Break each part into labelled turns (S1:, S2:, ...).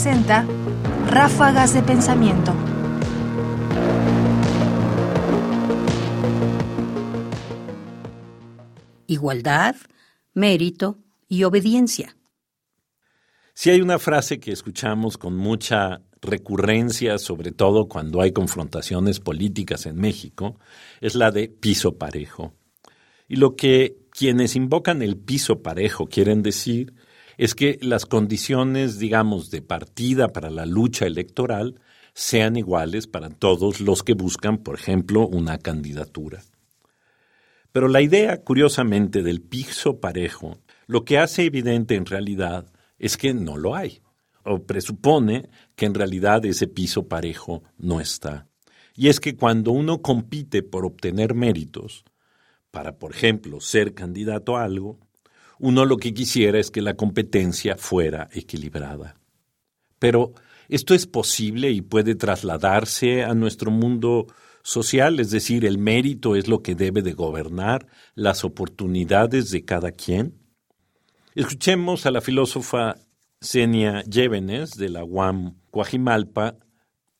S1: presenta Ráfagas de Pensamiento.
S2: Igualdad, mérito y obediencia.
S3: Si hay una frase que escuchamos con mucha recurrencia, sobre todo cuando hay confrontaciones políticas en México, es la de piso parejo. Y lo que quienes invocan el piso parejo quieren decir es que las condiciones, digamos, de partida para la lucha electoral sean iguales para todos los que buscan, por ejemplo, una candidatura. Pero la idea, curiosamente, del piso parejo, lo que hace evidente en realidad es que no lo hay, o presupone que en realidad ese piso parejo no está. Y es que cuando uno compite por obtener méritos, para, por ejemplo, ser candidato a algo, uno lo que quisiera es que la competencia fuera equilibrada. Pero esto es posible y puede trasladarse a nuestro mundo social, es decir, el mérito es lo que debe de gobernar las oportunidades de cada quien. Escuchemos a la filósofa Senia Llévenes de la UAM Coajimalpa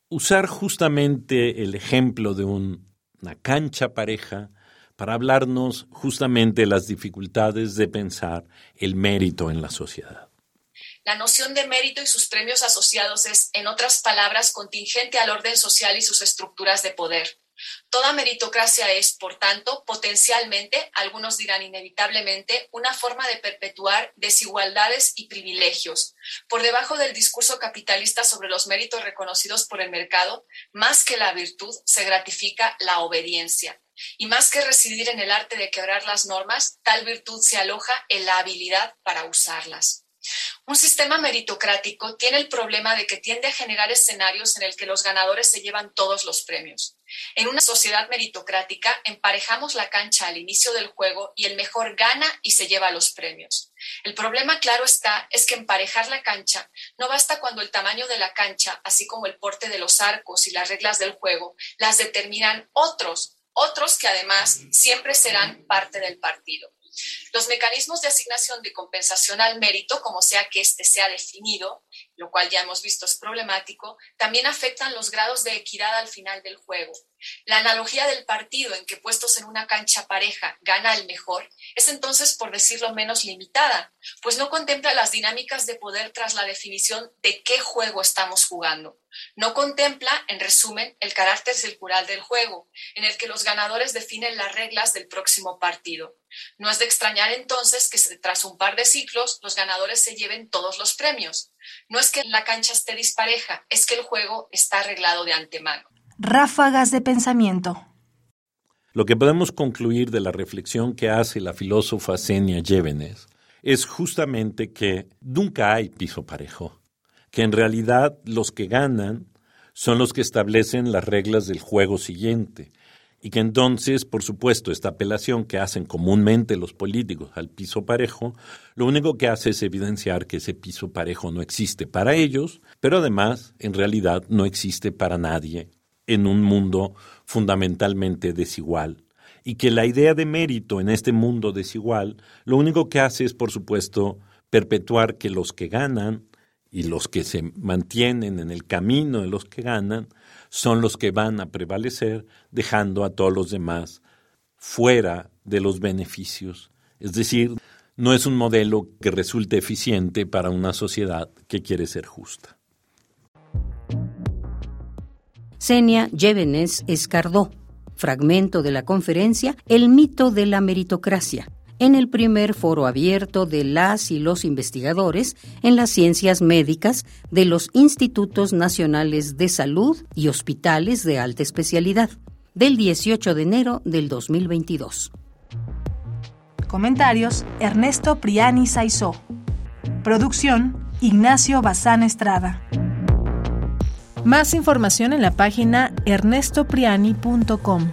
S3: usar justamente el ejemplo de una cancha pareja para hablarnos justamente de las dificultades de pensar el mérito en la sociedad.
S4: La noción de mérito y sus premios asociados es, en otras palabras, contingente al orden social y sus estructuras de poder. Toda meritocracia es, por tanto, potencialmente, algunos dirán inevitablemente, una forma de perpetuar desigualdades y privilegios. Por debajo del discurso capitalista sobre los méritos reconocidos por el mercado, más que la virtud, se gratifica la obediencia. Y más que residir en el arte de quebrar las normas, tal virtud se aloja en la habilidad para usarlas. Un sistema meritocrático tiene el problema de que tiende a generar escenarios en el que los ganadores se llevan todos los premios. En una sociedad meritocrática emparejamos la cancha al inicio del juego y el mejor gana y se lleva los premios. El problema claro está es que emparejar la cancha no basta cuando el tamaño de la cancha, así como el porte de los arcos y las reglas del juego, las determinan otros otros que además siempre serán parte del partido. Los mecanismos de asignación de compensación al mérito, como sea que éste sea definido, lo cual ya hemos visto es problemático, también afectan los grados de equidad al final del juego. La analogía del partido en que puestos en una cancha pareja gana el mejor es entonces, por decirlo menos, limitada, pues no contempla las dinámicas de poder tras la definición de qué juego estamos jugando. No contempla, en resumen, el carácter circular del juego, en el que los ganadores definen las reglas del próximo partido. No es de extrañar entonces que tras un par de ciclos los ganadores se lleven todos los premios. No es que la cancha esté dispareja, es que el juego está arreglado de antemano.
S1: Ráfagas de pensamiento.
S3: Lo que podemos concluir de la reflexión que hace la filósofa Senia Llévenes es justamente que nunca hay piso parejo, que en realidad los que ganan son los que establecen las reglas del juego siguiente, y que entonces, por supuesto, esta apelación que hacen comúnmente los políticos al piso parejo, lo único que hace es evidenciar que ese piso parejo no existe para ellos, pero además, en realidad, no existe para nadie en un mundo fundamentalmente desigual. Y que la idea de mérito en este mundo desigual, lo único que hace es, por supuesto, perpetuar que los que ganan y los que se mantienen en el camino de los que ganan son los que van a prevalecer, dejando a todos los demás fuera de los beneficios. Es decir, no es un modelo que resulte eficiente para una sociedad que quiere ser justa.
S2: Senia Llévenes Escardó, fragmento de la conferencia El mito de la meritocracia, en el primer foro abierto de las y los investigadores en las ciencias médicas de los Institutos Nacionales de Salud y Hospitales de Alta Especialidad, del 18 de enero del 2022.
S1: Comentarios: Ernesto Priani Saizó. Producción: Ignacio Bazán Estrada. Más información en la página ernestopriani.com.